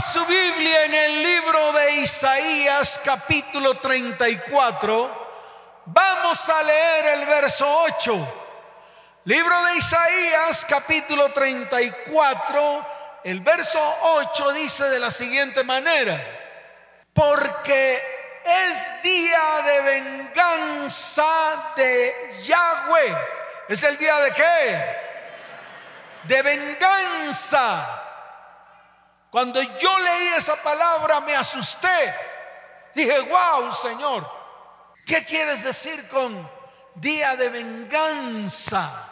Su Biblia en el libro de Isaías capítulo 34. Vamos a leer el verso 8. Libro de Isaías capítulo 34. El verso 8 dice de la siguiente manera. Porque es día de venganza de Yahweh. ¿Es el día de qué? De venganza cuando yo leí esa palabra me asusté. Dije, wow, Señor, ¿qué quieres decir con día de venganza?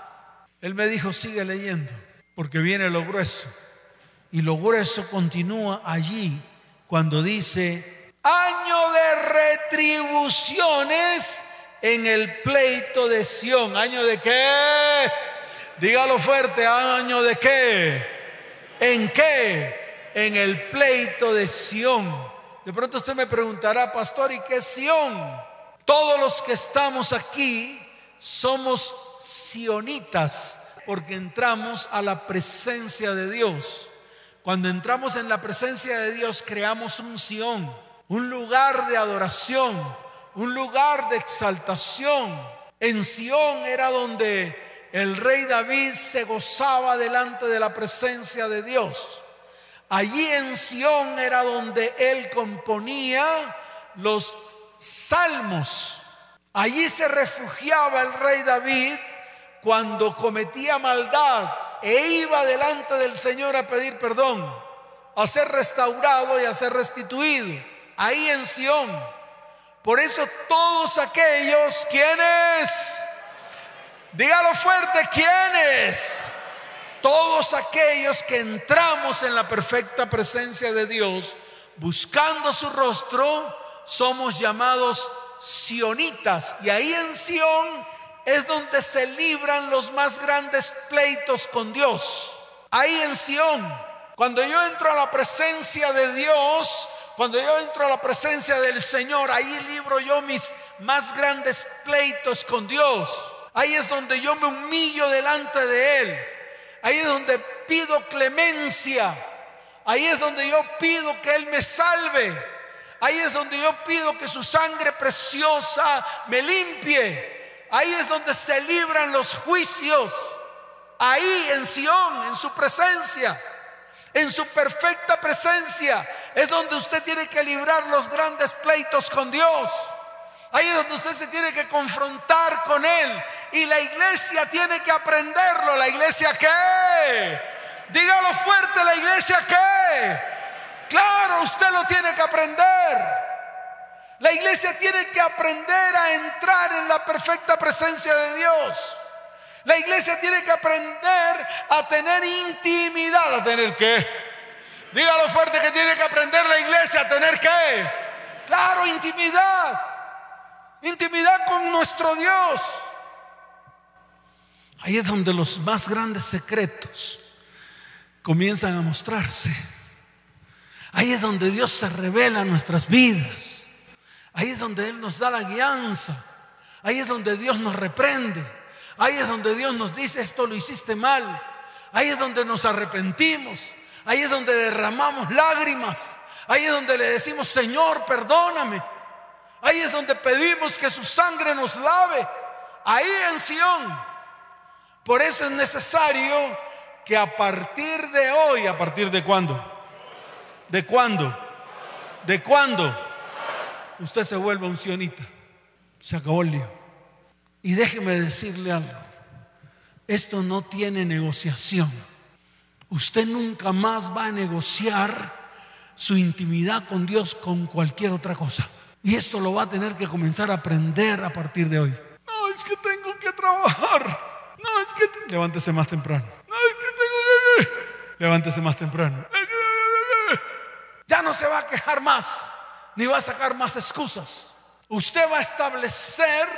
Él me dijo, sigue leyendo, porque viene lo grueso. Y lo grueso continúa allí cuando dice, año de retribuciones en el pleito de Sión. ¿Año de qué? Dígalo fuerte, año de qué? ¿En qué? En el pleito de Sión. De pronto usted me preguntará, pastor, ¿y qué es Sión? Todos los que estamos aquí somos sionitas porque entramos a la presencia de Dios. Cuando entramos en la presencia de Dios creamos un Sión, un lugar de adoración, un lugar de exaltación. En Sión era donde el rey David se gozaba delante de la presencia de Dios. Allí en Sión era donde él componía los salmos. Allí se refugiaba el rey David cuando cometía maldad e iba delante del Señor a pedir perdón, a ser restaurado y a ser restituido. Ahí en Sión. Por eso todos aquellos, quienes, dígalo fuerte, quienes todos aquellos que entramos en la perfecta presencia de Dios, buscando su rostro, somos llamados sionitas. Y ahí en Sión es donde se libran los más grandes pleitos con Dios. Ahí en Sión, cuando yo entro a la presencia de Dios, cuando yo entro a la presencia del Señor, ahí libro yo mis más grandes pleitos con Dios. Ahí es donde yo me humillo delante de Él. Ahí es donde pido clemencia. Ahí es donde yo pido que Él me salve. Ahí es donde yo pido que su sangre preciosa me limpie. Ahí es donde se libran los juicios. Ahí en Sión, en su presencia, en su perfecta presencia, es donde usted tiene que librar los grandes pleitos con Dios. Ahí es donde usted se tiene que confrontar con Él. Y la iglesia tiene que aprenderlo. ¿La iglesia qué? Dígalo fuerte, ¿la iglesia qué? Claro, usted lo tiene que aprender. La iglesia tiene que aprender a entrar en la perfecta presencia de Dios. La iglesia tiene que aprender a tener intimidad. ¿A tener qué? Dígalo fuerte que tiene que aprender la iglesia a tener qué? Claro, intimidad. Intimidad con nuestro Dios. Ahí es donde los más grandes secretos comienzan a mostrarse. Ahí es donde Dios se revela en nuestras vidas. Ahí es donde Él nos da la guianza. Ahí es donde Dios nos reprende. Ahí es donde Dios nos dice, esto lo hiciste mal. Ahí es donde nos arrepentimos. Ahí es donde derramamos lágrimas. Ahí es donde le decimos, Señor, perdóname. Ahí es donde pedimos que su sangre nos lave. Ahí en Sión. Por eso es necesario que a partir de hoy, ¿a partir de cuándo? ¿De cuándo? ¿De cuándo? Usted se vuelva un sionita. Se acabó el lío. Y déjeme decirle algo. Esto no tiene negociación. Usted nunca más va a negociar su intimidad con Dios con cualquier otra cosa. Y esto lo va a tener que comenzar a aprender a partir de hoy. No, es que tengo que trabajar. No, es que... Levántese más temprano. No, es que tengo que... Levántese más temprano. Ya no se va a quejar más, ni va a sacar más excusas. Usted va a establecer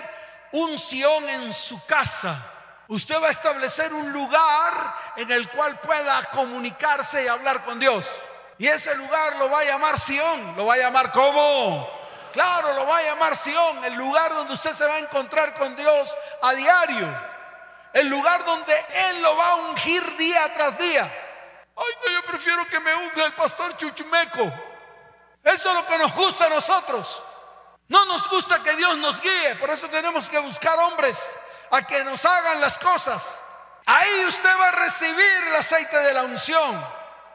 un Sión en su casa. Usted va a establecer un lugar en el cual pueda comunicarse y hablar con Dios. Y ese lugar lo va a llamar Sión. Lo va a llamar como Claro, lo va a llamar Sión, el lugar donde usted se va a encontrar con Dios a diario. El lugar donde Él lo va a ungir día tras día. Ay, no, yo prefiero que me unga el pastor Chuchumeco. Eso es lo que nos gusta a nosotros. No nos gusta que Dios nos guíe, por eso tenemos que buscar hombres a que nos hagan las cosas. Ahí usted va a recibir el aceite de la unción.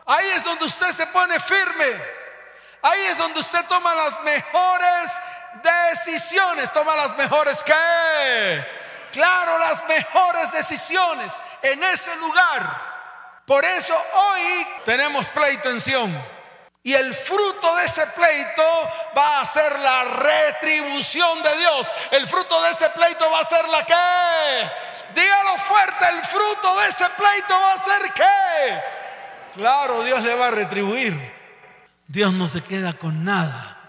Ahí es donde usted se pone firme. Ahí es donde usted toma las mejores decisiones. Toma las mejores que, claro, las mejores decisiones en ese lugar. Por eso hoy tenemos pleito en y el fruto de ese pleito va a ser la retribución de Dios. El fruto de ese pleito va a ser la que. Dígalo fuerte, el fruto de ese pleito va a ser que. Claro, Dios le va a retribuir. Dios no se queda con nada.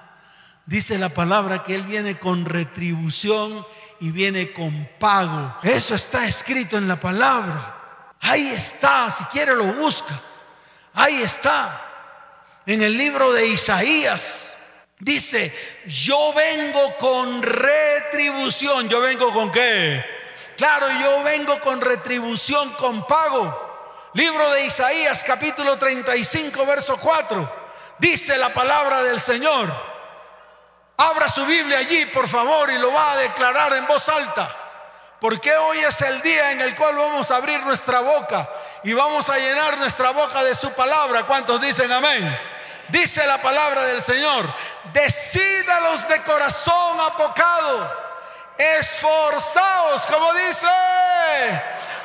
Dice la palabra que Él viene con retribución y viene con pago. Eso está escrito en la palabra. Ahí está, si quiere lo busca. Ahí está en el libro de Isaías. Dice, yo vengo con retribución. ¿Yo vengo con qué? Claro, yo vengo con retribución, con pago. Libro de Isaías, capítulo 35, verso 4. Dice la palabra del Señor. Abra su Biblia allí, por favor, y lo va a declarar en voz alta. Porque hoy es el día en el cual vamos a abrir nuestra boca y vamos a llenar nuestra boca de su palabra. ¿Cuántos dicen amén? Dice la palabra del Señor, decídalos de corazón apocado, esforzaos, como dice,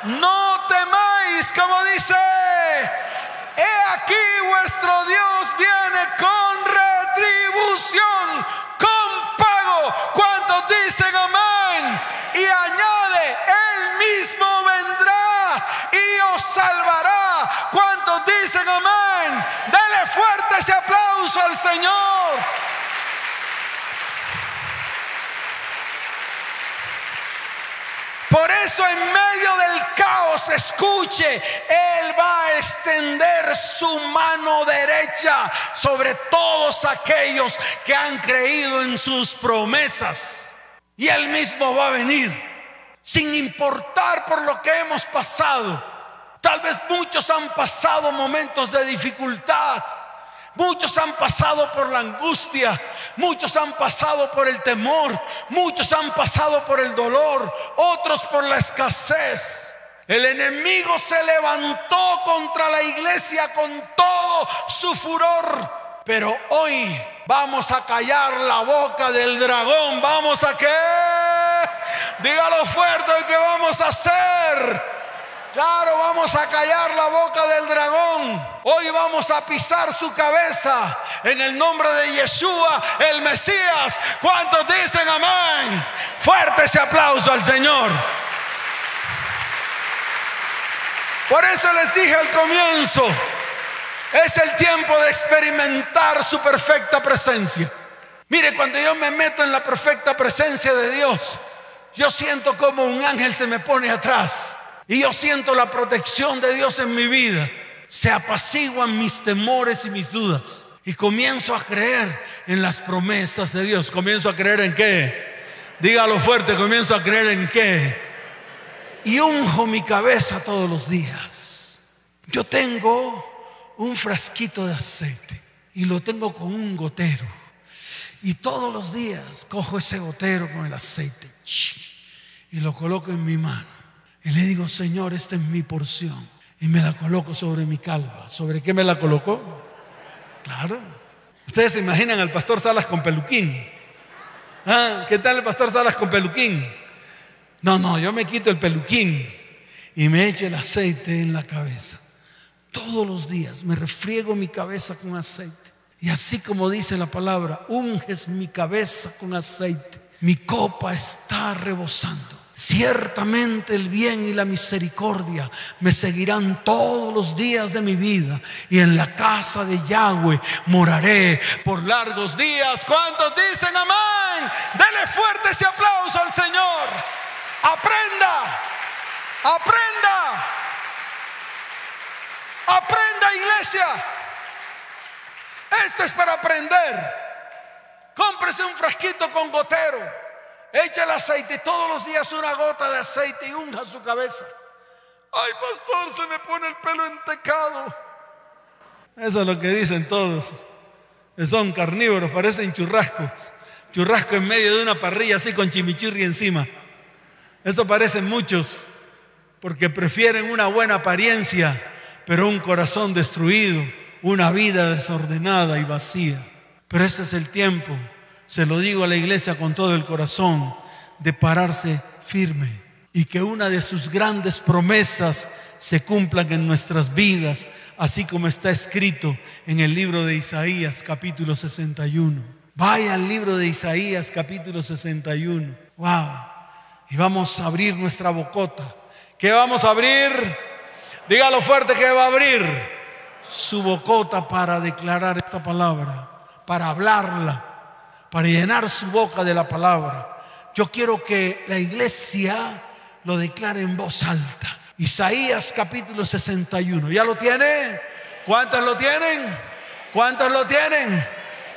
no temáis, como dice, he aquí vuestro Dios viene con retribución, con pago. ¿Cuántos dicen amén? Y añade, él mismo vendrá y os salvará. ¿Cuántos dicen amén? Dele fuerte ese aplauso al Señor. Eso en medio del caos, escuche, Él va a extender su mano derecha sobre todos aquellos que han creído en sus promesas. Y Él mismo va a venir, sin importar por lo que hemos pasado. Tal vez muchos han pasado momentos de dificultad. Muchos han pasado por la angustia, muchos han pasado por el temor, muchos han pasado por el dolor, otros por la escasez. El enemigo se levantó contra la iglesia con todo su furor. Pero hoy vamos a callar la boca del dragón. Vamos a qué? Dígalo fuerte que vamos a hacer. Claro, vamos a callar la boca del dragón. Hoy vamos a pisar su cabeza en el nombre de Yeshua, el Mesías. ¿Cuántos dicen amén? Fuerte ese aplauso al Señor. Por eso les dije al comienzo, es el tiempo de experimentar su perfecta presencia. Mire, cuando yo me meto en la perfecta presencia de Dios, yo siento como un ángel se me pone atrás y yo siento la protección de Dios en mi vida, se apaciguan mis temores y mis dudas. Y comienzo a creer en las promesas de Dios. ¿Comienzo a creer en qué? Dígalo fuerte, comienzo a creer en qué. Y unjo mi cabeza todos los días. Yo tengo un frasquito de aceite y lo tengo con un gotero. Y todos los días cojo ese gotero con el aceite y lo coloco en mi mano. Y le digo, Señor, esta es mi porción. Y me la coloco sobre mi calva. ¿Sobre qué me la colocó? Claro. Ustedes se imaginan al pastor Salas con peluquín. ¿Ah? ¿Qué tal el pastor Salas con peluquín? No, no, yo me quito el peluquín y me echo el aceite en la cabeza. Todos los días me refriego mi cabeza con aceite. Y así como dice la palabra, unges mi cabeza con aceite. Mi copa está rebosando. Ciertamente el bien y la misericordia me seguirán todos los días de mi vida y en la casa de Yahweh moraré por largos días. ¿Cuántos dicen amén? Dele fuerte ese aplauso al Señor. Aprenda, aprenda, aprenda iglesia. Esto es para aprender. Cómprese un frasquito con gotero Echa el aceite todos los días una gota de aceite y unja su cabeza. Ay, pastor, se me pone el pelo entecado. Eso es lo que dicen todos. Son carnívoros, parecen churrascos. Churrasco en medio de una parrilla así con chimichurri encima. Eso parecen muchos, porque prefieren una buena apariencia, pero un corazón destruido, una vida desordenada y vacía. Pero ese es el tiempo, se lo digo a la iglesia con todo el corazón, de pararse firme y que una de sus grandes promesas se cumplan en nuestras vidas, así como está escrito en el libro de Isaías capítulo 61. Vaya al libro de Isaías capítulo 61. Wow. Y vamos a abrir nuestra bocota. ¿Qué vamos a abrir? Dígalo fuerte que va a abrir su bocota para declarar esta palabra, para hablarla, para llenar su boca de la palabra. Yo quiero que la iglesia lo declara en voz alta. Isaías capítulo 61. ¿Ya lo tiene? ¿Cuántos lo tienen? ¿Cuántos lo tienen?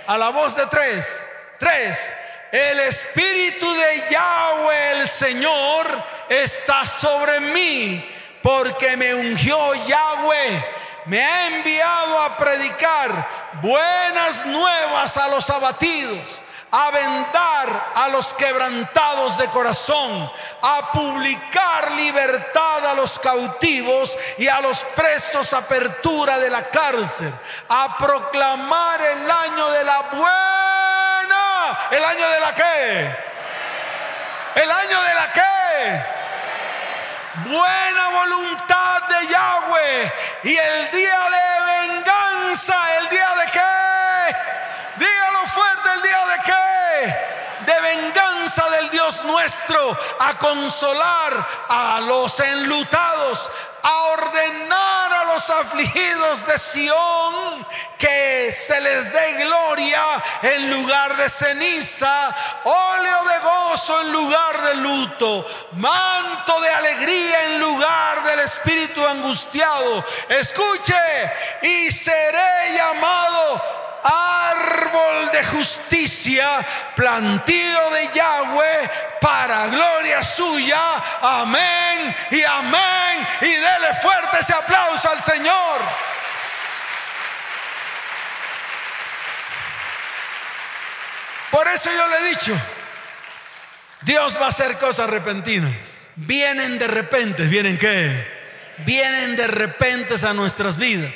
A la voz de tres. Tres. El Espíritu de Yahweh el Señor está sobre mí porque me ungió Yahweh. Me ha enviado a predicar buenas nuevas a los abatidos a vendar a los quebrantados de corazón, a publicar libertad a los cautivos y a los presos apertura de la cárcel, a proclamar el año de la buena, el año de la qué, el año de la qué buena voluntad de Yahweh y el día de venganza, el día de qué, dígalo fuerte, el día de qué de venganza del Dios nuestro, a consolar a los enlutados, a ordenar los afligidos de Sión que se les dé gloria en lugar de ceniza, óleo de gozo en lugar de luto, manto de alegría en lugar del espíritu angustiado. Escuche, y seré llamado árbol de justicia, plantío de Yahweh para gloria suya. Amén y amén. Y dele fuerte ese aplauso al Señor. Por eso yo le he dicho, Dios va a hacer cosas repentinas. Vienen de repente, ¿vienen qué? Vienen de repente a nuestras vidas.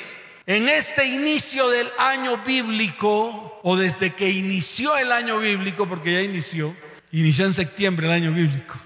En este inicio del año bíblico, o desde que inició el año bíblico, porque ya inició, inició en septiembre el año bíblico,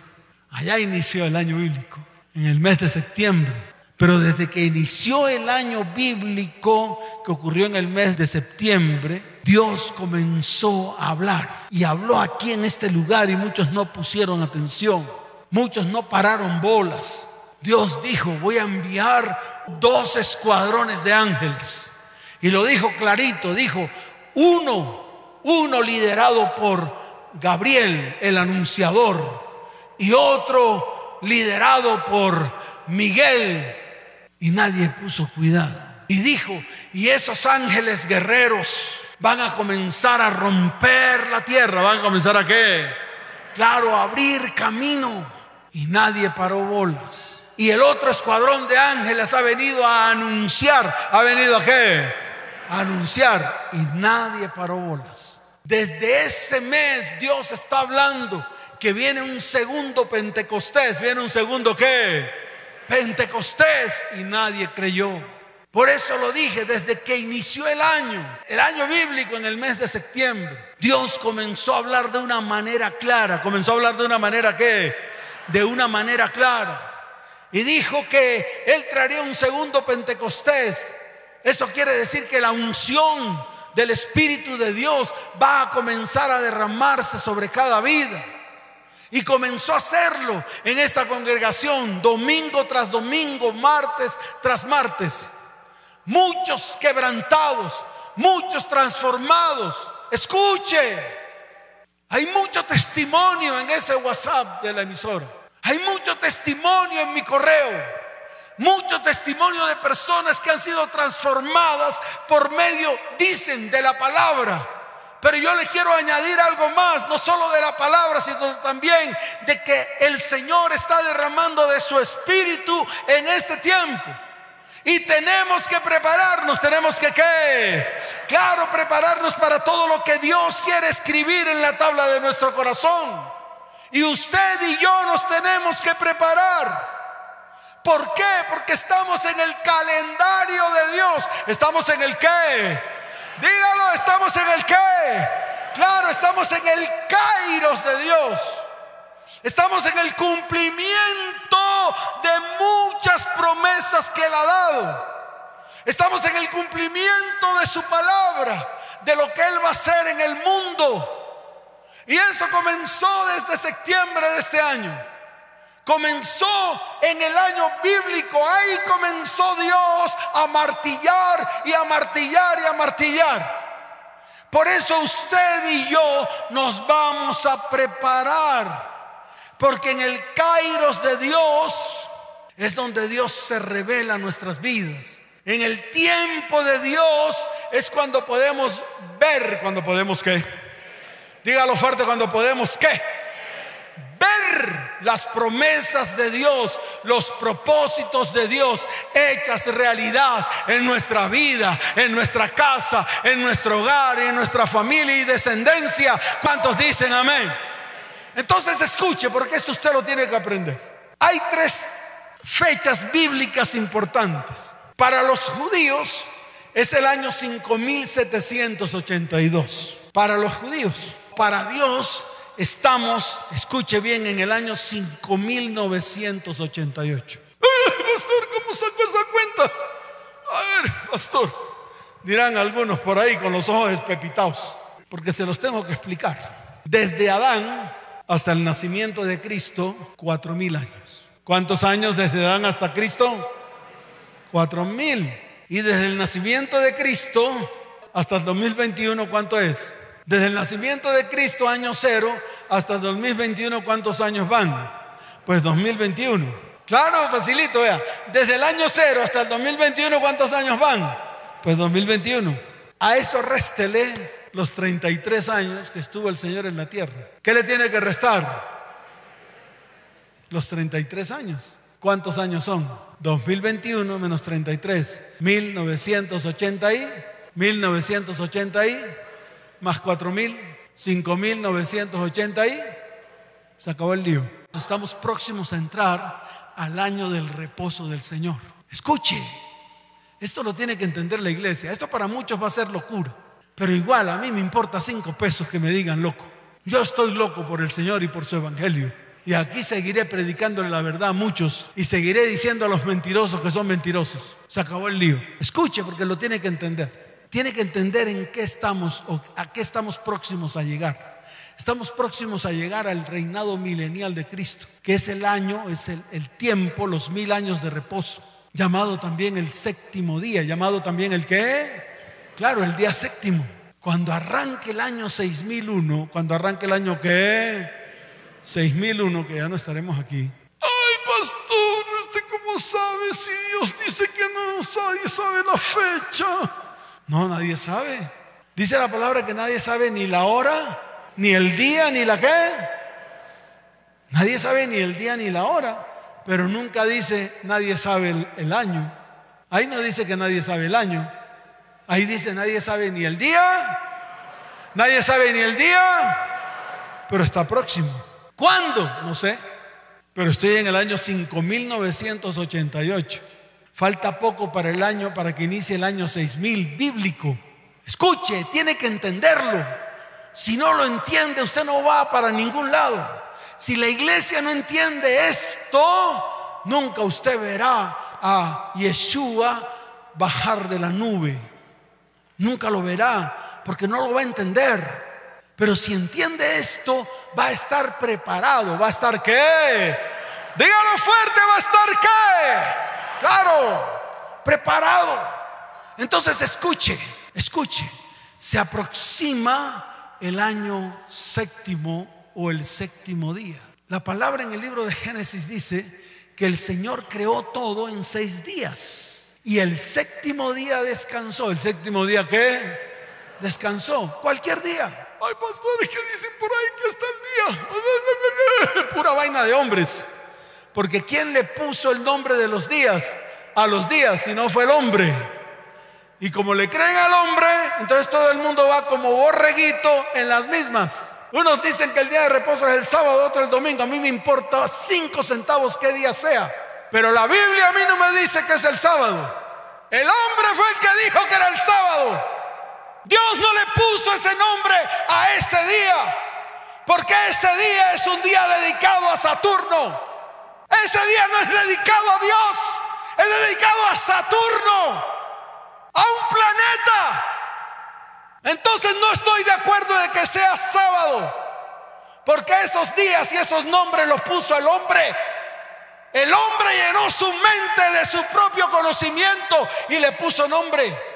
allá inició el año bíblico, en el mes de septiembre, pero desde que inició el año bíblico, que ocurrió en el mes de septiembre, Dios comenzó a hablar. Y habló aquí en este lugar y muchos no pusieron atención, muchos no pararon bolas. Dios dijo, voy a enviar dos escuadrones de ángeles. Y lo dijo clarito, dijo, uno, uno liderado por Gabriel, el anunciador, y otro liderado por Miguel. Y nadie puso cuidado. Y dijo, y esos ángeles guerreros van a comenzar a romper la tierra, van a comenzar a qué? Claro, a abrir camino. Y nadie paró bolas. Y el otro escuadrón de ángeles ha venido a anunciar. ¿Ha venido a qué? A anunciar. Y nadie paró bolas. Desde ese mes Dios está hablando que viene un segundo Pentecostés. ¿Viene un segundo qué? Pentecostés. Y nadie creyó. Por eso lo dije, desde que inició el año, el año bíblico en el mes de septiembre, Dios comenzó a hablar de una manera clara. Comenzó a hablar de una manera qué? De una manera clara y dijo que Él traería un segundo Pentecostés. Eso quiere decir que la unción del Espíritu de Dios va a comenzar a derramarse sobre cada vida. Y comenzó a hacerlo en esta congregación, domingo tras domingo, martes tras martes. Muchos quebrantados, muchos transformados. Escuche, hay mucho testimonio en ese WhatsApp de la emisora. Hay mucho testimonio en mi correo. Mucho testimonio de personas que han sido transformadas por medio, dicen, de la palabra. Pero yo le quiero añadir algo más, no solo de la palabra, sino también de que el Señor está derramando de su espíritu en este tiempo. Y tenemos que prepararnos, tenemos que qué? Claro, prepararnos para todo lo que Dios quiere escribir en la tabla de nuestro corazón. Y usted y yo nos tenemos que preparar. ¿Por qué? Porque estamos en el calendario de Dios. ¿Estamos en el qué? Dígalo, ¿estamos en el qué? Claro, estamos en el kairos de Dios. Estamos en el cumplimiento de muchas promesas que Él ha dado. Estamos en el cumplimiento de su palabra, de lo que Él va a hacer en el mundo. Y eso comenzó desde septiembre de este año. Comenzó en el año bíblico. Ahí comenzó Dios a martillar y a martillar y a martillar. Por eso usted y yo nos vamos a preparar. Porque en el Kairos de Dios es donde Dios se revela nuestras vidas. En el tiempo de Dios es cuando podemos ver, cuando podemos qué. Dígalo fuerte, cuando podemos qué ver las promesas de Dios, los propósitos de Dios hechas realidad en nuestra vida, en nuestra casa, en nuestro hogar, en nuestra familia y descendencia. ¿Cuántos dicen amén? Entonces escuche, porque esto usted lo tiene que aprender. Hay tres fechas bíblicas importantes. Para los judíos es el año 5782. Para los judíos, para Dios Estamos, escuche bien, en el año 5988. pastor, ¿cómo sacó esa cuenta? A ver, pastor, dirán algunos por ahí con los ojos despepitados, porque se los tengo que explicar. Desde Adán hasta el nacimiento de Cristo, cuatro mil años. ¿Cuántos años desde Adán hasta Cristo? Cuatro mil. Y desde el nacimiento de Cristo hasta el 2021, ¿cuánto es? Desde el nacimiento de Cristo, año cero, hasta 2021, ¿cuántos años van? Pues 2021. Claro, facilito, vea. Desde el año cero hasta el 2021, ¿cuántos años van? Pues 2021. A eso réstele los 33 años que estuvo el Señor en la tierra. ¿Qué le tiene que restar? Los 33 años. ¿Cuántos años son? 2021 menos 33. 1980 y 1980 y más 4.000, 5.980 y se acabó el lío. Estamos próximos a entrar al año del reposo del Señor. Escuche, esto lo tiene que entender la iglesia. Esto para muchos va a ser locura, pero igual a mí me importa cinco pesos que me digan loco. Yo estoy loco por el Señor y por su evangelio. Y aquí seguiré predicándole la verdad a muchos y seguiré diciendo a los mentirosos que son mentirosos. Se acabó el lío. Escuche porque lo tiene que entender tiene que entender en qué estamos o a qué estamos próximos a llegar. Estamos próximos a llegar al reinado milenial de Cristo, que es el año, es el, tiempo, los mil años de reposo, llamado también el séptimo día, llamado también el qué? Claro, el día séptimo. Cuando arranque el año 6001, cuando arranque el año qué? 6001, que ya no estaremos aquí. Ay, pastor, ¿usted cómo sabe si Dios dice que no nadie sabe la fecha? No, nadie sabe. Dice la palabra que nadie sabe ni la hora, ni el día, ni la qué. Nadie sabe ni el día ni la hora, pero nunca dice nadie sabe el, año. Ahí no dice que nadie sabe el año. Ahí dice nadie sabe ni el día, nadie sabe ni el día, pero está próximo. ¿Cuándo? No sé, pero estoy en el año 5988. Falta poco para el año, para que inicie el año 6000 bíblico. Escuche, tiene que entenderlo. Si no lo entiende, usted no va para ningún lado. Si la iglesia no entiende esto, nunca usted verá a Yeshua bajar de la nube. Nunca lo verá, porque no lo va a entender. Pero si entiende esto, va a estar preparado. ¿Va a estar qué? Dígalo fuerte, ¿va a estar qué? Claro, preparado. Entonces escuche, escuche. Se aproxima el año séptimo o el séptimo día. La palabra en el libro de Génesis dice que el Señor creó todo en seis días. Y el séptimo día descansó. ¿El séptimo día qué? Descansó. Cualquier día. Hay pastores que dicen por ahí que está el día. Pura vaina de hombres. Porque ¿quién le puso el nombre de los días? a los días, sino fue el hombre. Y como le creen al hombre, entonces todo el mundo va como borreguito en las mismas. Unos dicen que el día de reposo es el sábado, otro el domingo. A mí me importa cinco centavos qué día sea. Pero la Biblia a mí no me dice que es el sábado. El hombre fue el que dijo que era el sábado. Dios no le puso ese nombre a ese día. Porque ese día es un día dedicado a Saturno. Ese día no es dedicado a Dios. Es dedicado a Saturno. A un planeta. Entonces no estoy de acuerdo de que sea sábado. Porque esos días y esos nombres los puso el hombre. El hombre llenó su mente de su propio conocimiento y le puso nombre.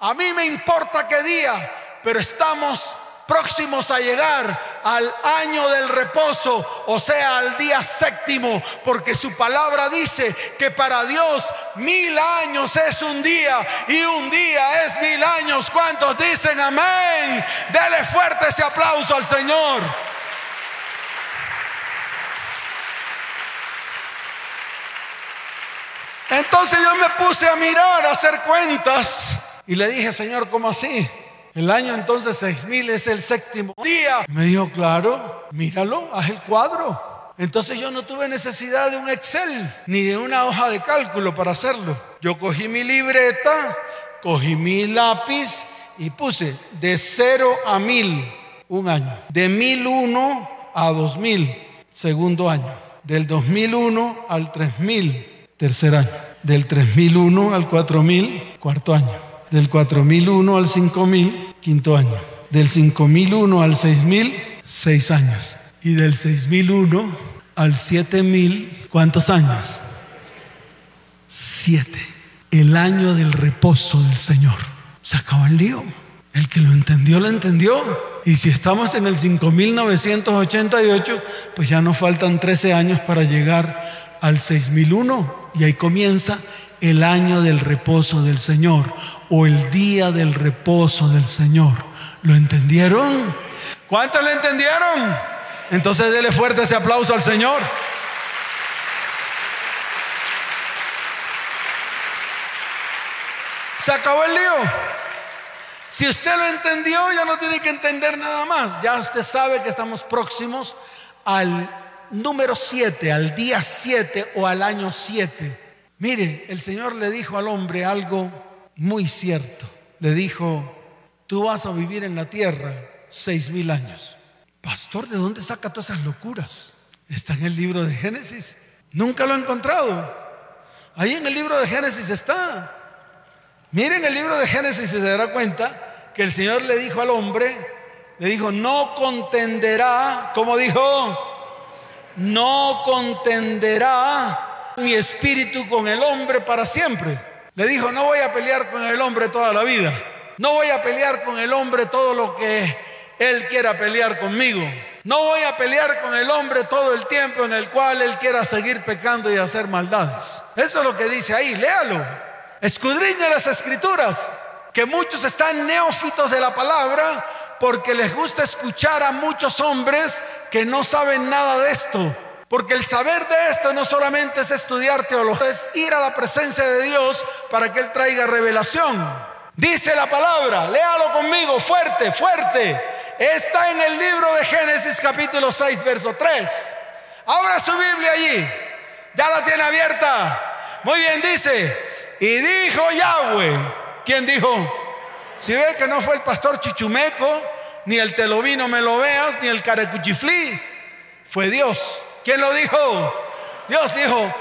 A mí me importa qué día, pero estamos próximos a llegar al año del reposo, o sea, al día séptimo, porque su palabra dice que para Dios mil años es un día y un día es mil años. ¿Cuántos dicen amén? Dele fuerte ese aplauso al Señor. Entonces yo me puse a mirar, a hacer cuentas y le dije, Señor, ¿cómo así? El año entonces 6000 es el séptimo día. me dijo, claro, míralo, haz el cuadro. Entonces yo no tuve necesidad de un Excel ni de una hoja de cálculo para hacerlo. Yo cogí mi libreta, cogí mi lápiz y puse de 0 a 1000 un año. De 1001 a 2000, segundo año. Del 2001 al 3000, tercer año. Del 3001 al 4000, cuarto año. Del 4001 al 5000, quinto año. Del 5001 al 6000, seis años. Y del 6001 al 7000, ¿cuántos años? Siete. El año del reposo del Señor. Se acabó el lío. El que lo entendió, lo entendió. Y si estamos en el 5988, pues ya nos faltan 13 años para llegar al 6001 y ahí comienza el año del reposo del Señor o el día del reposo del Señor. ¿Lo entendieron? ¿Cuántos lo entendieron? Entonces dele fuerte ese aplauso al Señor. Se acabó el lío. Si usted lo entendió, ya no tiene que entender nada más. Ya usted sabe que estamos próximos al número 7, al día 7 o al año 7. Mire, el Señor le dijo al hombre algo muy cierto. Le dijo, tú vas a vivir en la tierra seis mil años. Pastor, ¿de dónde saca todas esas locuras? Está en el libro de Génesis. Nunca lo he encontrado. Ahí en el libro de Génesis está. Miren el libro de Génesis y se dará cuenta que el Señor le dijo al hombre, le dijo, no contenderá, como dijo, no contenderá mi espíritu con el hombre para siempre. Le dijo, no voy a pelear con el hombre toda la vida. No voy a pelear con el hombre todo lo que él quiera pelear conmigo. No voy a pelear con el hombre todo el tiempo en el cual él quiera seguir pecando y hacer maldades. Eso es lo que dice ahí, léalo. Escudriña las escrituras, que muchos están neófitos de la palabra porque les gusta escuchar a muchos hombres que no saben nada de esto. Porque el saber de esto no solamente es estudiar teología, es ir a la presencia de Dios para que Él traiga revelación. Dice la palabra, léalo conmigo, fuerte, fuerte. Está en el libro de Génesis capítulo 6, verso 3. Abra su Biblia allí. Ya la tiene abierta. Muy bien, dice. Y dijo Yahweh. ¿Quién dijo? Si ve que no fue el pastor Chichumeco, ni el telovino me lo veas, ni el carecuchiflí, fue Dios. ¿Quién lo dijo? Dios dijo,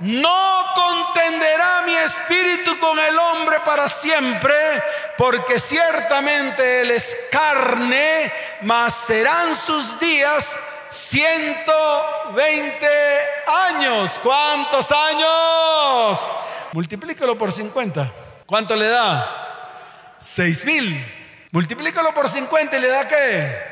no contenderá mi espíritu con el hombre para siempre, porque ciertamente él es carne, mas serán sus días 120 años. ¿Cuántos años? Multiplícalo por 50. ¿Cuánto le da? Seis mil. Multiplícalo por 50 y le da qué?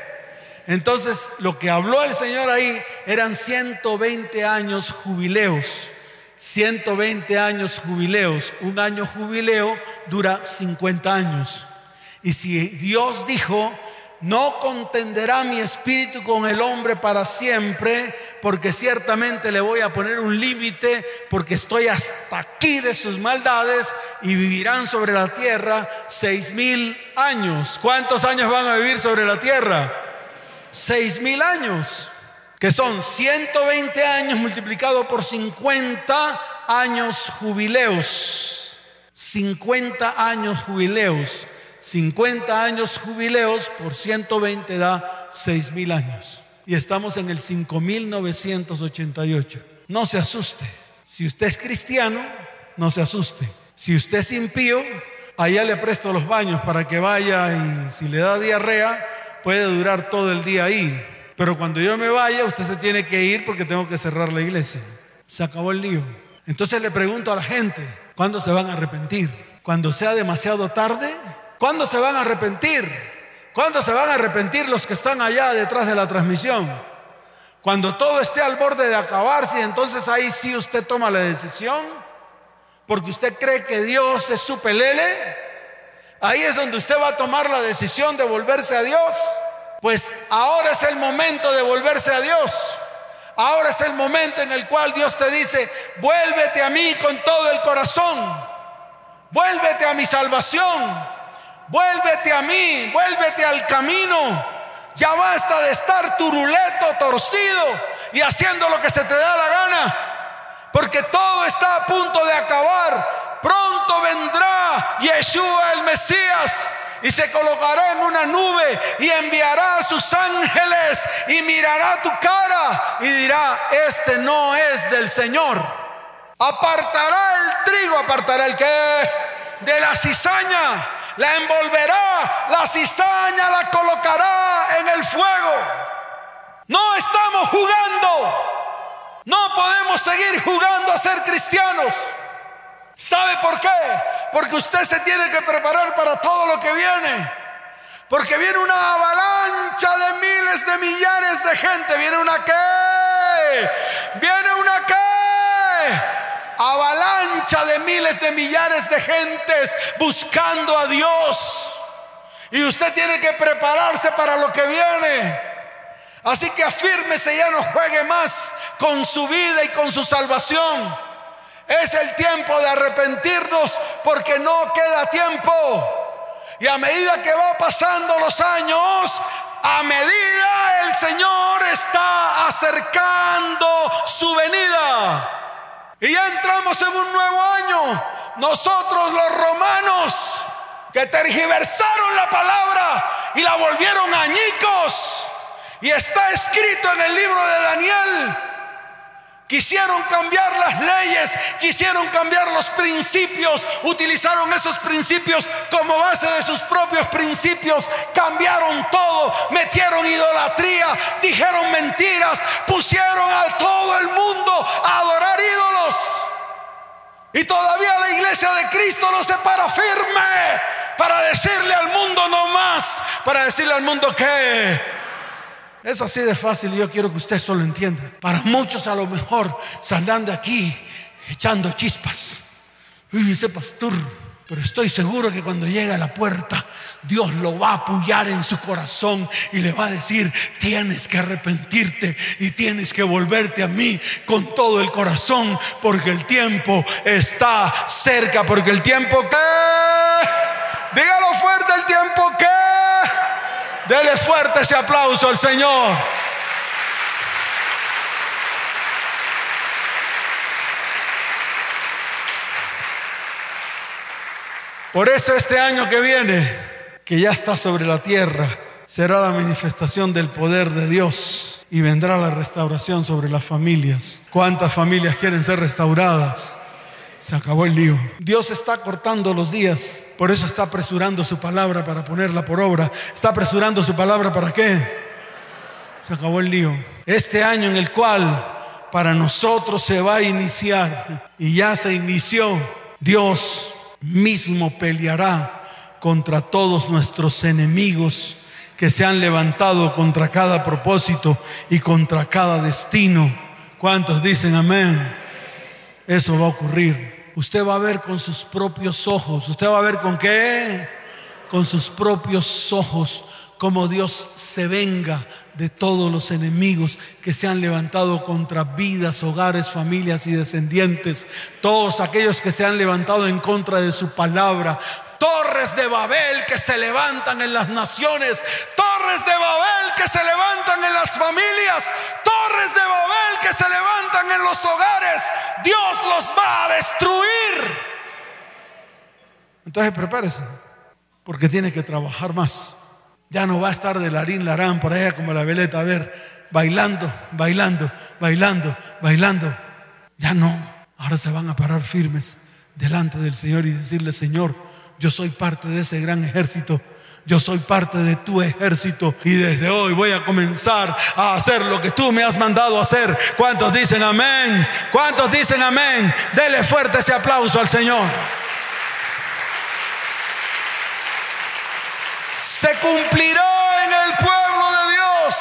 Entonces, lo que habló el Señor ahí eran 120 años jubileos. 120 años jubileos. Un año jubileo dura 50 años. Y si Dios dijo no contenderá mi espíritu con el hombre para siempre, porque ciertamente le voy a poner un límite, porque estoy hasta aquí de sus maldades y vivirán sobre la tierra seis mil años. ¿Cuántos años van a vivir sobre la tierra? Seis mil años, que son 120 años multiplicado por 50 años jubileos. 50 años jubileos. 50 años jubileos por 120 da 6 mil años. Y estamos en el 5988. No se asuste. Si usted es cristiano, no se asuste. Si usted es impío, allá le presto los baños para que vaya y si le da diarrea, puede durar todo el día ahí. Pero cuando yo me vaya, usted se tiene que ir porque tengo que cerrar la iglesia. Se acabó el lío. Entonces le pregunto a la gente, ¿cuándo se van a arrepentir? ¿Cuando sea demasiado tarde? ¿Cuándo se van a arrepentir? ¿Cuándo se van a arrepentir los que están allá detrás de la transmisión? Cuando todo esté al borde de acabarse, entonces ahí sí usted toma la decisión, porque usted cree que Dios es su pelele. Ahí es donde usted va a tomar la decisión de volverse a Dios. Pues ahora es el momento de volverse a Dios. Ahora es el momento en el cual Dios te dice, vuélvete a mí con todo el corazón. Vuélvete a mi salvación vuélvete a mí, vuélvete al camino. Ya basta de estar turuleto, torcido y haciendo lo que se te da la gana. Porque todo está a punto de acabar. Pronto vendrá Yeshua el Mesías y se colocará en una nube y enviará a sus ángeles y mirará tu cara y dirá, este no es del Señor. Apartará el trigo, apartará el que de la cizaña la envolverá, la cizaña la colocará en el fuego. No estamos jugando. No podemos seguir jugando a ser cristianos. ¿Sabe por qué? Porque usted se tiene que preparar para todo lo que viene. Porque viene una avalancha de miles de millares de gente. Viene una qué. Viene una qué avalancha de miles de millares de gentes buscando a Dios. Y usted tiene que prepararse para lo que viene. Así que afírmese, ya no juegue más con su vida y con su salvación. Es el tiempo de arrepentirnos porque no queda tiempo. Y a medida que va pasando los años, a medida el Señor está acercando su venida. Y ya entramos en un nuevo año. Nosotros los romanos que tergiversaron la palabra y la volvieron añicos. Y está escrito en el libro de Daniel Quisieron cambiar las leyes, quisieron cambiar los principios, utilizaron esos principios como base de sus propios principios, cambiaron todo, metieron idolatría, dijeron mentiras, pusieron a todo el mundo a adorar ídolos. Y todavía la iglesia de Cristo no se para firme para decirle al mundo no más, para decirle al mundo que es así de fácil y yo quiero que usted eso lo entienda. Para muchos a lo mejor saldrán de aquí echando chispas. Uy, ese pastor. Pero estoy seguro que cuando llegue a la puerta, Dios lo va a apoyar en su corazón y le va a decir, tienes que arrepentirte y tienes que volverte a mí con todo el corazón, porque el tiempo está cerca, porque el tiempo que... Dígalo fuerte, el tiempo. Dele fuerte ese aplauso al Señor. Por eso este año que viene, que ya está sobre la tierra, será la manifestación del poder de Dios y vendrá la restauración sobre las familias. ¿Cuántas familias quieren ser restauradas? Se acabó el lío. Dios está cortando los días. Por eso está apresurando su palabra para ponerla por obra. Está apresurando su palabra para qué? Se acabó el lío. Este año en el cual para nosotros se va a iniciar y ya se inició, Dios mismo peleará contra todos nuestros enemigos que se han levantado contra cada propósito y contra cada destino. ¿Cuántos dicen amén? Eso va a ocurrir. Usted va a ver con sus propios ojos. ¿Usted va a ver con qué? Con sus propios ojos cómo Dios se venga de todos los enemigos que se han levantado contra vidas, hogares, familias y descendientes, todos aquellos que se han levantado en contra de su palabra, torres de Babel que se levantan en las naciones, torres de Babel que se levantan en las familias, torres de Babel que se levantan en los hogares, Dios los va a destruir. Entonces prepárese, porque tiene que trabajar más. Ya no va a estar de larín larán por allá como la veleta, a ver, bailando, bailando, bailando, bailando. Ya no. Ahora se van a parar firmes delante del Señor y decirle, Señor, yo soy parte de ese gran ejército. Yo soy parte de tu ejército y desde hoy voy a comenzar a hacer lo que tú me has mandado hacer. ¿Cuántos dicen amén? ¿Cuántos dicen amén? Dele fuerte ese aplauso al Señor. se cumplirá en el pueblo de Dios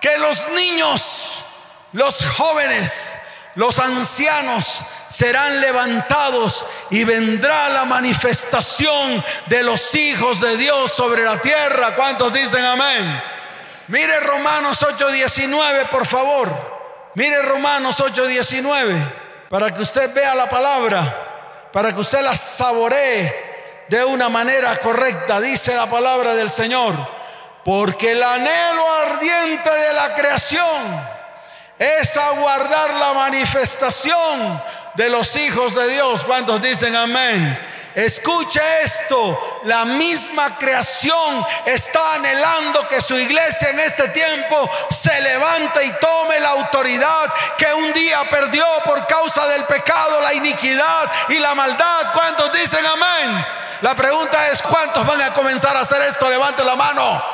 que los niños, los jóvenes, los ancianos serán levantados y vendrá la manifestación de los hijos de Dios sobre la tierra. ¿Cuántos dicen amén? Mire Romanos 8:19, por favor. Mire Romanos 8:19, para que usted vea la palabra, para que usted la saboree de una manera correcta, dice la palabra del Señor, porque el anhelo ardiente de la creación es aguardar la manifestación de los hijos de Dios. ¿Cuántos dicen amén? Escuche esto, la misma creación está anhelando que su iglesia en este tiempo se levante y tome la autoridad que un día perdió por causa del pecado, la iniquidad y la maldad. ¿Cuántos dicen amén? La pregunta es, ¿cuántos van a comenzar a hacer esto? Levante la mano.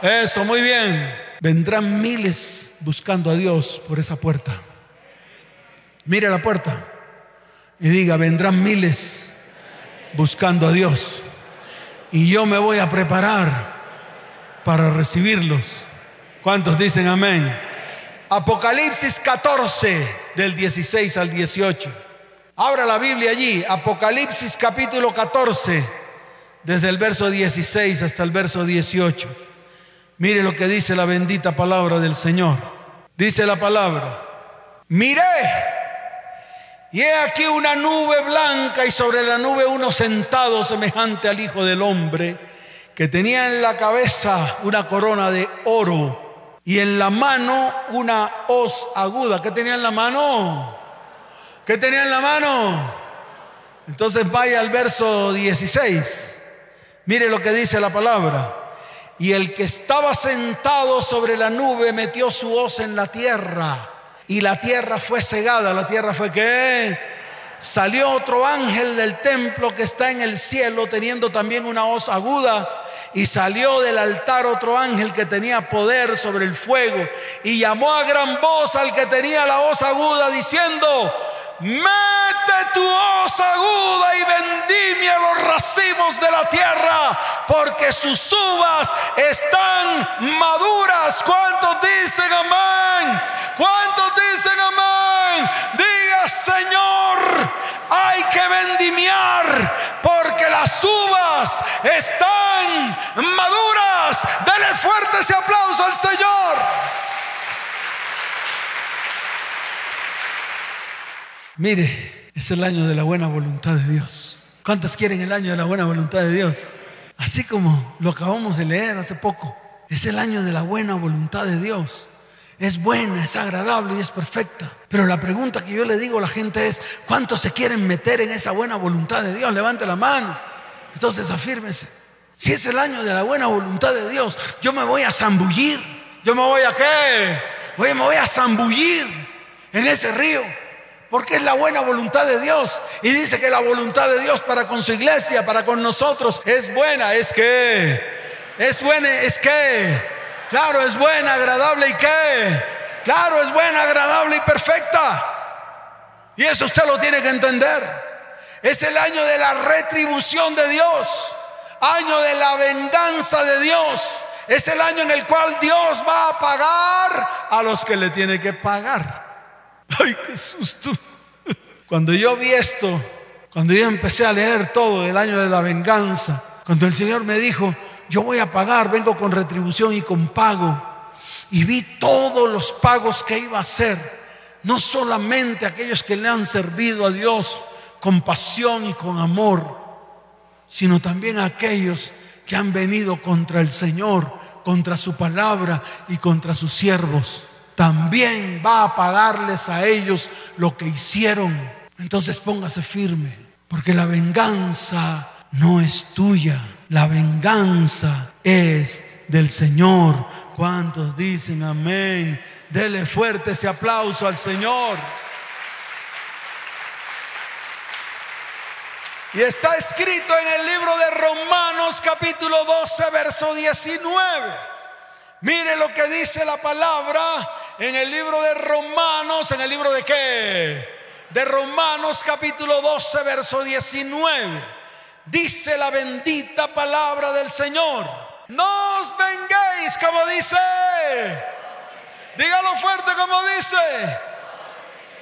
Eso, muy bien. Vendrán miles buscando a Dios por esa puerta. Mire la puerta y diga, vendrán miles buscando a Dios. Y yo me voy a preparar para recibirlos. ¿Cuántos dicen amén? Apocalipsis 14 del 16 al 18. Abra la Biblia allí, Apocalipsis capítulo 14, desde el verso 16 hasta el verso 18. Mire lo que dice la bendita palabra del Señor. Dice la palabra, miré, y he aquí una nube blanca y sobre la nube uno sentado semejante al Hijo del Hombre, que tenía en la cabeza una corona de oro y en la mano una hoz aguda. ¿Qué tenía en la mano? ¿Qué tenía en la mano? Entonces vaya al verso 16. Mire lo que dice la palabra. Y el que estaba sentado sobre la nube metió su hoz en la tierra. Y la tierra fue cegada. ¿La tierra fue qué? Salió otro ángel del templo que está en el cielo teniendo también una hoz aguda. Y salió del altar otro ángel que tenía poder sobre el fuego. Y llamó a gran voz al que tenía la hoz aguda diciendo, Mete tu hoz aguda y vendimia los racimos de la tierra, porque sus uvas están maduras. ¿Cuántos dicen amén? ¿Cuántos dicen amén? Diga, Señor, hay que vendimiar, porque las uvas están maduras. Denle fuerte ese aplauso al Señor. Mire, es el año de la buena voluntad de Dios. ¿Cuántos quieren el año de la buena voluntad de Dios? Así como lo acabamos de leer hace poco. Es el año de la buena voluntad de Dios. Es buena, es agradable y es perfecta. Pero la pregunta que yo le digo a la gente es, ¿cuántos se quieren meter en esa buena voluntad de Dios? Levante la mano. Entonces afírmese. Si es el año de la buena voluntad de Dios, yo me voy a zambullir. Yo me voy a qué? Oye, me voy a zambullir en ese río. Porque es la buena voluntad de Dios. Y dice que la voluntad de Dios para con su iglesia, para con nosotros, es buena. Es que, es buena, es que, claro, es buena, agradable y que, claro, es buena, agradable y perfecta. Y eso usted lo tiene que entender. Es el año de la retribución de Dios, año de la venganza de Dios. Es el año en el cual Dios va a pagar a los que le tiene que pagar. Ay, qué susto. Cuando yo vi esto, cuando yo empecé a leer todo el año de la venganza, cuando el Señor me dijo, yo voy a pagar, vengo con retribución y con pago. Y vi todos los pagos que iba a hacer, no solamente aquellos que le han servido a Dios con pasión y con amor, sino también aquellos que han venido contra el Señor, contra su palabra y contra sus siervos. También va a pagarles a ellos lo que hicieron. Entonces póngase firme, porque la venganza no es tuya, la venganza es del Señor. ¿Cuántos dicen amén? Dele fuerte ese aplauso al Señor. Y está escrito en el libro de Romanos capítulo 12, verso 19. Mire lo que dice la palabra en el libro de Romanos, en el libro de qué? De Romanos capítulo 12, verso 19. Dice la bendita palabra del Señor. No os venguéis, como dice. Dígalo fuerte como dice.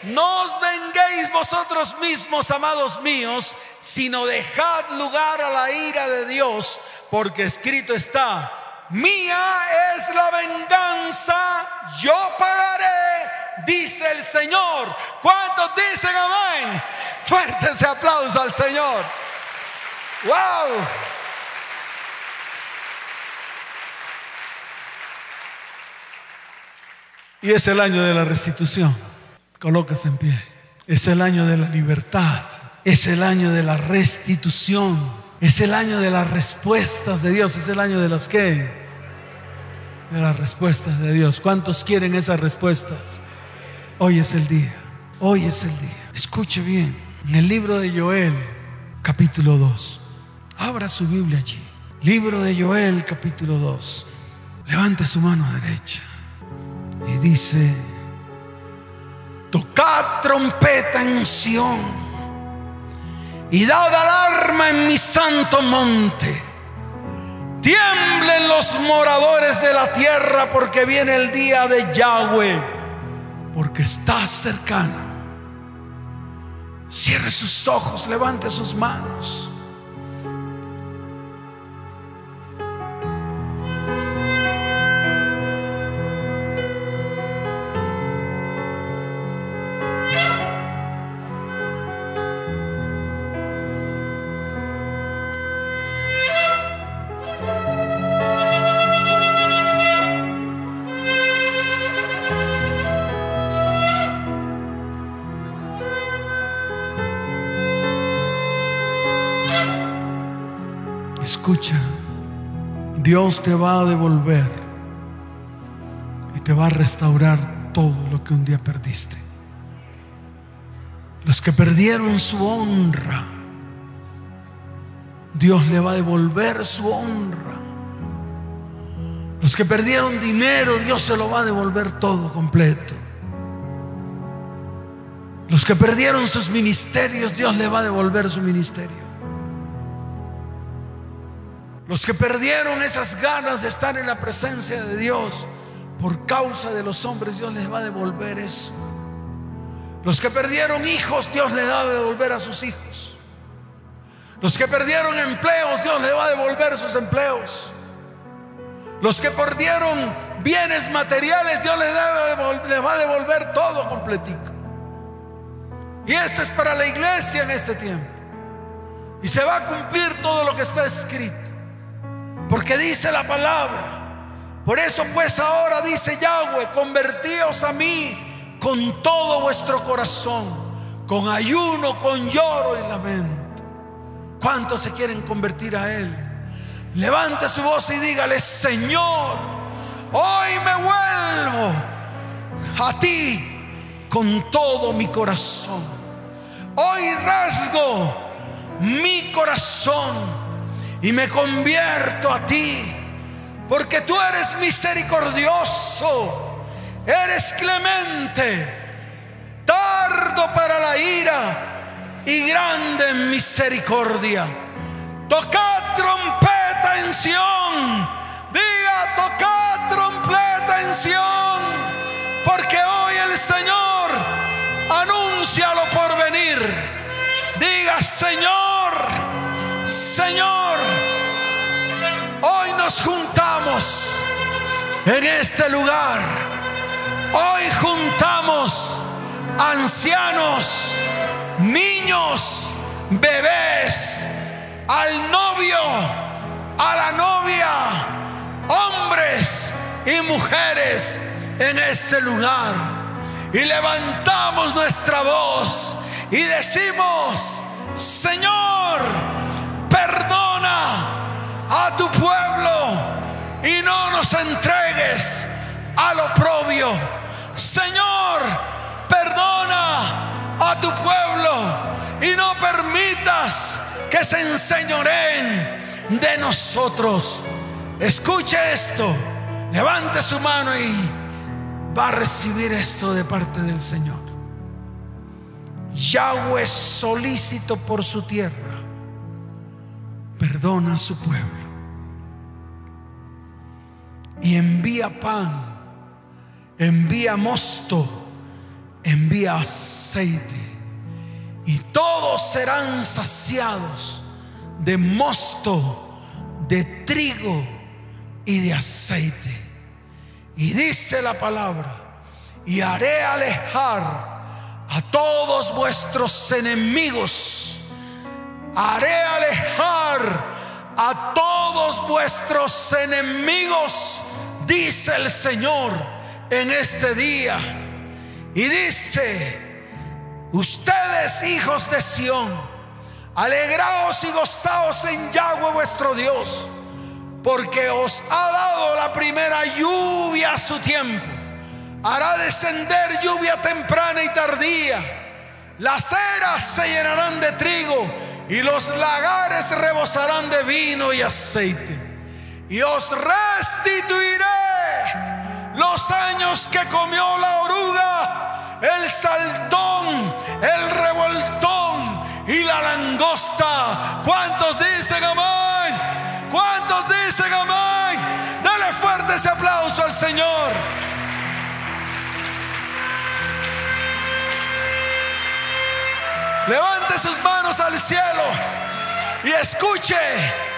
No os venguéis vosotros mismos, amados míos, sino dejad lugar a la ira de Dios, porque escrito está, mía es la venganza, yo pagaré, dice el Señor. ¿Cuántos dicen amén? Fuerte ese aplauso al Señor. ¡Wow! Y es el año de la restitución. Colóquese en pie. Es el año de la libertad. Es el año de la restitución. Es el año de las respuestas de Dios. Es el año de las que? De las respuestas de Dios. ¿Cuántos quieren esas respuestas? Hoy es el día. Hoy es el día. Escuche bien. En el libro de Joel, capítulo 2. Abra su Biblia allí. Libro de Joel, capítulo 2. Levante su mano derecha. Y dice tocad trompeta en Sión y dad alarma en mi santo monte. Tiemblen los moradores de la tierra porque viene el día de Yahweh, porque está cercano. Cierre sus ojos, levante sus manos. Dios te va a devolver y te va a restaurar todo lo que un día perdiste. Los que perdieron su honra, Dios le va a devolver su honra. Los que perdieron dinero, Dios se lo va a devolver todo completo. Los que perdieron sus ministerios, Dios le va a devolver su ministerio. Los que perdieron esas ganas de estar en la presencia de Dios por causa de los hombres, Dios les va a devolver eso. Los que perdieron hijos, Dios les va a devolver a sus hijos. Los que perdieron empleos, Dios les va a devolver sus empleos. Los que perdieron bienes materiales, Dios les, va a devolver todo completico. Y esto es para la iglesia en este tiempo. Y se va a cumplir todo lo que está escrito. Porque dice la palabra. Por eso pues ahora dice Yahweh, convertíos a mí con todo vuestro corazón, con ayuno, con lloro y lamento. ¿Cuántos se quieren convertir a Él? Levante su voz y dígale, Señor, hoy me vuelvo a ti con todo mi corazón. Hoy rasgo mi corazón y me convierto a ti, porque tú eres misericordioso, eres clemente, tardo para la ira y grande en misericordia. Tocad trompeta en Sión, diga, tocad trompeta en Sión, porque hoy el Señor anuncia lo por venir. Diga, Señor, Señor, hoy no nos juntamos en este lugar. Hoy juntamos ancianos, niños, bebés, al novio, a la novia, hombres y mujeres en este lugar. Y levantamos nuestra voz y decimos, Señor, tu pueblo y no nos entregues al oprobio. Señor, perdona a tu pueblo y no permitas que se enseñoreen de nosotros. Escuche esto, levante su mano y va a recibir esto de parte del Señor. Yahweh solícito por su tierra, perdona a su pueblo y envía pan, envía mosto, envía aceite y todos serán saciados de mosto, de trigo y de aceite. Y dice la palabra, y haré alejar a todos vuestros enemigos, haré alejar a todos vuestros enemigos, dice el Señor en este día. Y dice, ustedes hijos de Sión, alegraos y gozaos en Yahweh vuestro Dios, porque os ha dado la primera lluvia a su tiempo. Hará descender lluvia temprana y tardía. Las eras se llenarán de trigo y los lagares rebosarán de vino y aceite. Y os restituiré los años que comió la oruga, el saltón, el revoltón y la langosta. ¿Cuántos dicen amén? ¿Cuántos dicen amén? Dale fuerte ese aplauso al Señor. Levante sus manos al cielo y escuche.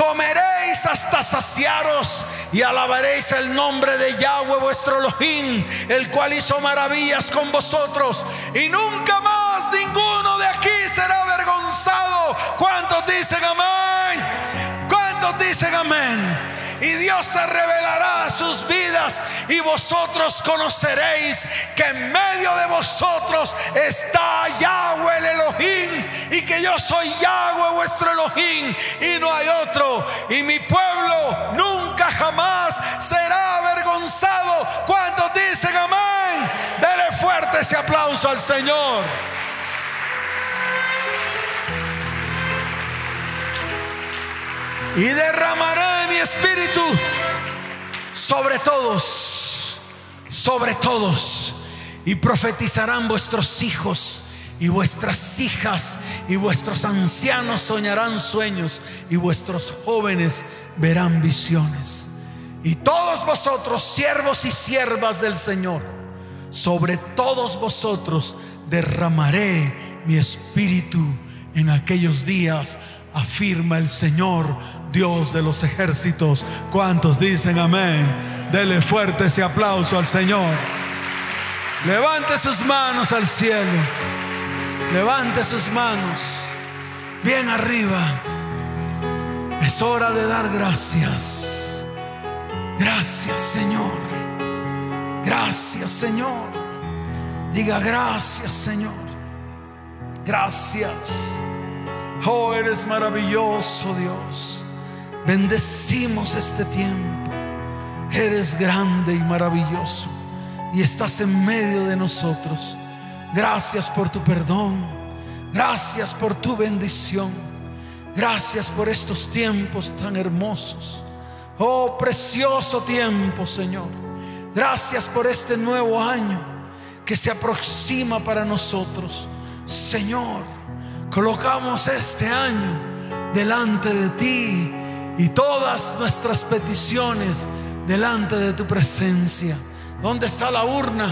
Comeréis hasta saciaros y alabaréis el nombre de Yahweh vuestro Elohim, el cual hizo maravillas con vosotros. Y nunca más ninguno de aquí será avergonzado. ¿Cuántos dicen amén? ¿Cuántos dicen amén? Y Dios se revelará a sus vidas y vosotros conoceréis que en medio de vosotros está Yahweh el Elohim y que yo soy Yahweh vuestro Elohim y no hay otro y mi pueblo nunca jamás será avergonzado. ¿Cuántos dicen amén? Dele fuerte ese aplauso al Señor. Y derramaré mi espíritu sobre todos, sobre todos, y profetizarán vuestros hijos y vuestras hijas y vuestros ancianos soñarán sueños y vuestros jóvenes verán visiones. Y todos vosotros, siervos y siervas del Señor, sobre todos vosotros derramaré mi espíritu en aquellos días, afirma el Señor Dios de los ejércitos. ¿Cuántos dicen amén? Dele fuerte ese aplauso al Señor. Levante sus manos al cielo. Levante sus manos bien arriba. Es hora de dar gracias. Gracias Señor. Gracias Señor. Diga gracias Señor. Gracias. Oh, eres maravilloso Dios. Bendecimos este tiempo. Eres grande y maravilloso y estás en medio de nosotros. Gracias por tu perdón. Gracias por tu bendición. Gracias por estos tiempos tan hermosos. Oh, precioso tiempo, Señor. Gracias por este nuevo año que se aproxima para nosotros. Señor, colocamos este año delante de ti y todas nuestras peticiones delante de tu presencia. ¿Dónde está la urna?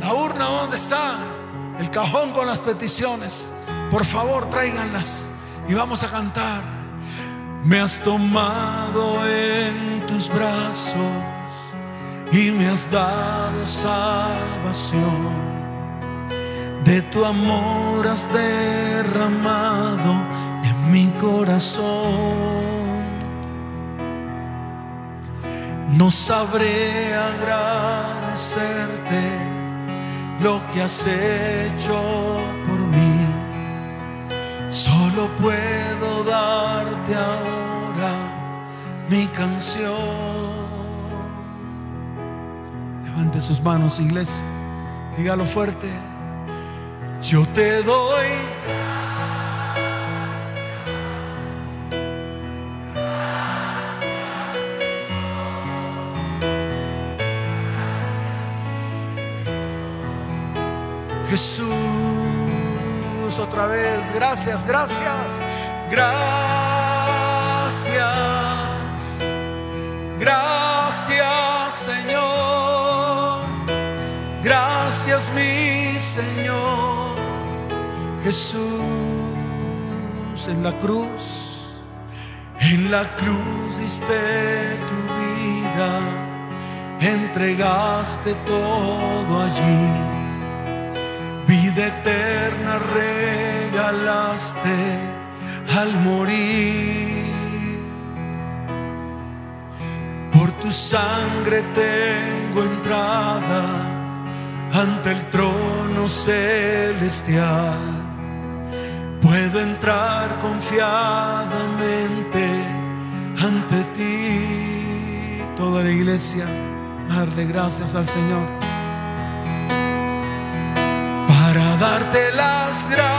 La urna, ¿dónde está? El cajón con las peticiones. Por favor, tráiganlas y vamos a cantar. Me has tomado en tus brazos y me has dado salvación. De tu amor has derramado en mi corazón. No sabré agradecerte lo que has hecho por mí. Solo puedo darte ahora mi canción. Levante sus manos, iglesia. Dígalo fuerte. Yo te doy Jesús, otra vez, gracias, gracias, gracias, gracias Señor, gracias mi Señor, Jesús en la cruz, en la cruz diste tu vida, entregaste todo allí eterna regalaste al morir. Por tu sangre tengo entrada ante el trono celestial. Puedo entrar confiadamente ante ti. Toda la iglesia, darle gracias al Señor darte las gracias.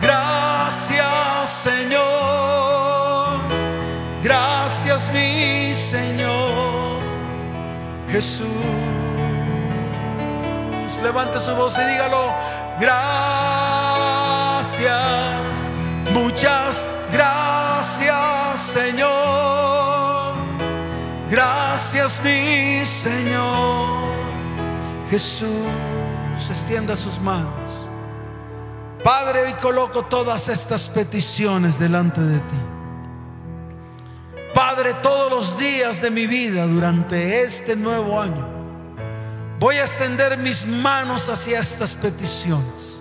Gracias Señor, gracias mi Señor Jesús. Levante su voz y dígalo, gracias, muchas gracias Señor. Gracias mi Señor. Jesús, extienda sus manos. Padre, hoy coloco todas estas peticiones delante de ti. Padre, todos los días de mi vida durante este nuevo año, voy a extender mis manos hacia estas peticiones.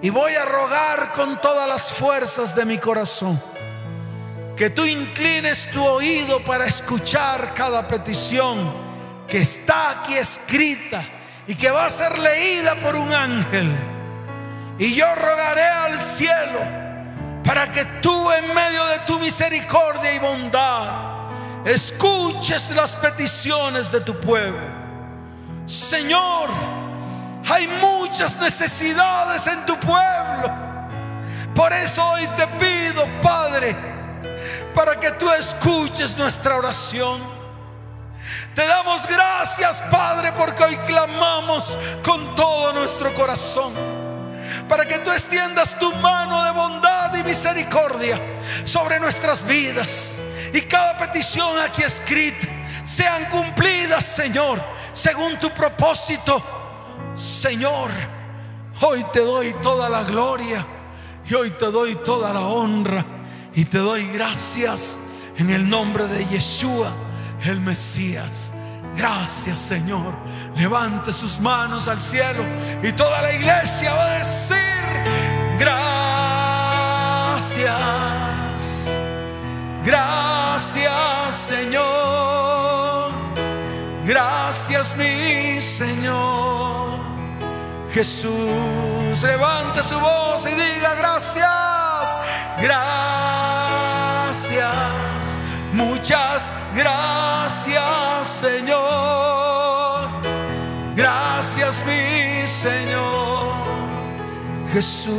Y voy a rogar con todas las fuerzas de mi corazón que tú inclines tu oído para escuchar cada petición que está aquí escrita y que va a ser leída por un ángel. Y yo rogaré al cielo para que tú en medio de tu misericordia y bondad escuches las peticiones de tu pueblo. Señor, hay muchas necesidades en tu pueblo. Por eso hoy te pido, Padre, para que tú escuches nuestra oración. Te damos gracias, Padre, porque hoy clamamos con todo nuestro corazón. Para que tú extiendas tu mano de bondad y misericordia sobre nuestras vidas. Y cada petición aquí escrita sean cumplidas, Señor, según tu propósito. Señor, hoy te doy toda la gloria y hoy te doy toda la honra y te doy gracias en el nombre de Yeshua el Mesías. Gracias Señor. Levante sus manos al cielo y toda la iglesia va a decir gracias. Gracias Señor. Gracias mi Señor. Jesús, levante su voz y diga gracias. Gracias. Muchas gracias, Señor. Gracias, mi Señor Jesús.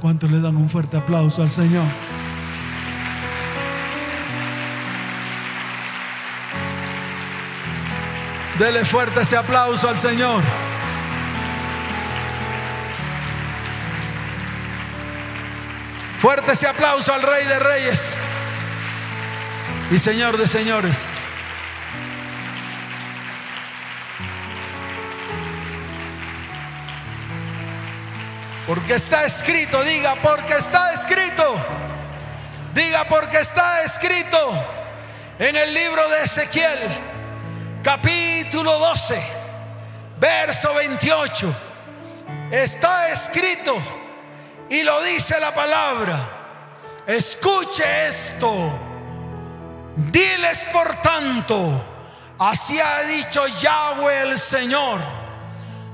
¿Cuánto le dan un fuerte aplauso al Señor? Dele fuerte ese aplauso al Señor. Fuerte ese aplauso al Rey de Reyes y Señor de Señores. Porque está escrito, diga, porque está escrito. Diga, porque está escrito en el libro de Ezequiel, capítulo 12, verso 28. Está escrito y lo dice la palabra. Escuche esto. Diles por tanto, así ha dicho Yahweh el Señor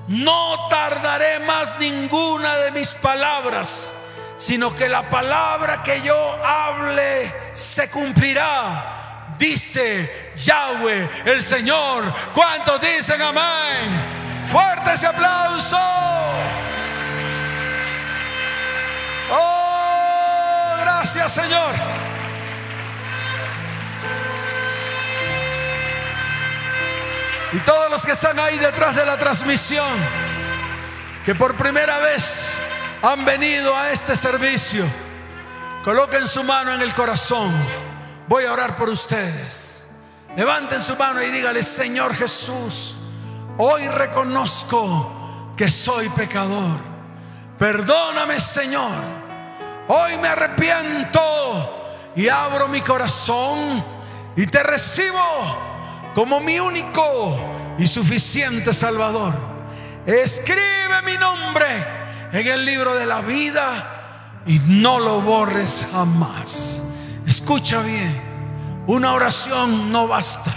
no tardaré más ninguna de mis palabras, sino que la palabra que yo hable se cumplirá. Dice Yahweh, el Señor. ¿Cuántos dicen amén? Fuerte ese aplauso. Gracias Señor. Y todos los que están ahí detrás de la transmisión, que por primera vez han venido a este servicio, coloquen su mano en el corazón. Voy a orar por ustedes. Levanten su mano y dígale, Señor Jesús, hoy reconozco que soy pecador. Perdóname, Señor. Hoy me arrepiento y abro mi corazón y te recibo como mi único y suficiente Salvador. Escribe mi nombre en el libro de la vida y no lo borres jamás. Escucha bien, una oración no basta,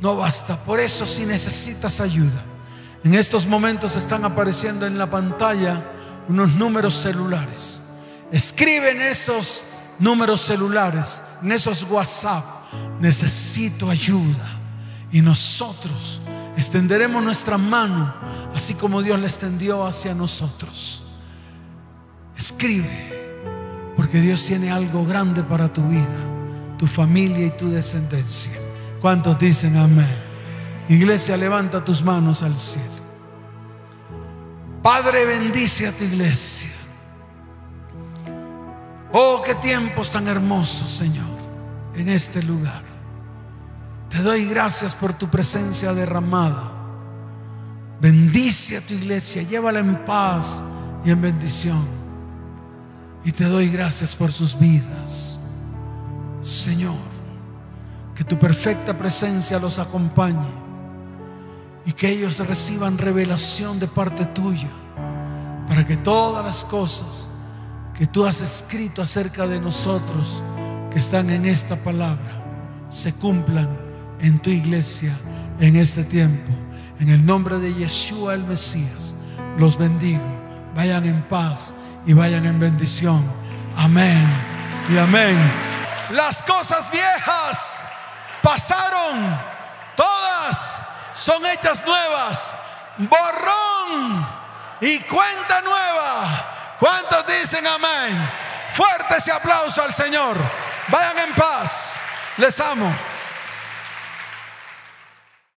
no basta. Por eso si necesitas ayuda, en estos momentos están apareciendo en la pantalla unos números celulares. Escribe en esos números celulares, en esos WhatsApp necesito ayuda. Y nosotros extenderemos nuestra mano, así como Dios la extendió hacia nosotros. Escribe, porque Dios tiene algo grande para tu vida, tu familia y tu descendencia. ¿Cuántos dicen amén? Iglesia, levanta tus manos al cielo. Padre, bendice a tu iglesia. Oh, qué tiempos tan hermosos, Señor, en este lugar. Te doy gracias por tu presencia derramada. Bendice a tu iglesia, llévala en paz y en bendición. Y te doy gracias por sus vidas. Señor, que tu perfecta presencia los acompañe y que ellos reciban revelación de parte tuya para que todas las cosas que tú has escrito acerca de nosotros que están en esta palabra se cumplan en tu iglesia en este tiempo. En el nombre de Yeshua el Mesías, los bendigo. Vayan en paz y vayan en bendición. Amén y amén. Las cosas viejas pasaron, todas son hechas nuevas. Borrón y cuenta nueva. ¿Cuántos dicen amén? Fuerte ese aplauso al Señor. Vayan en paz. Les amo.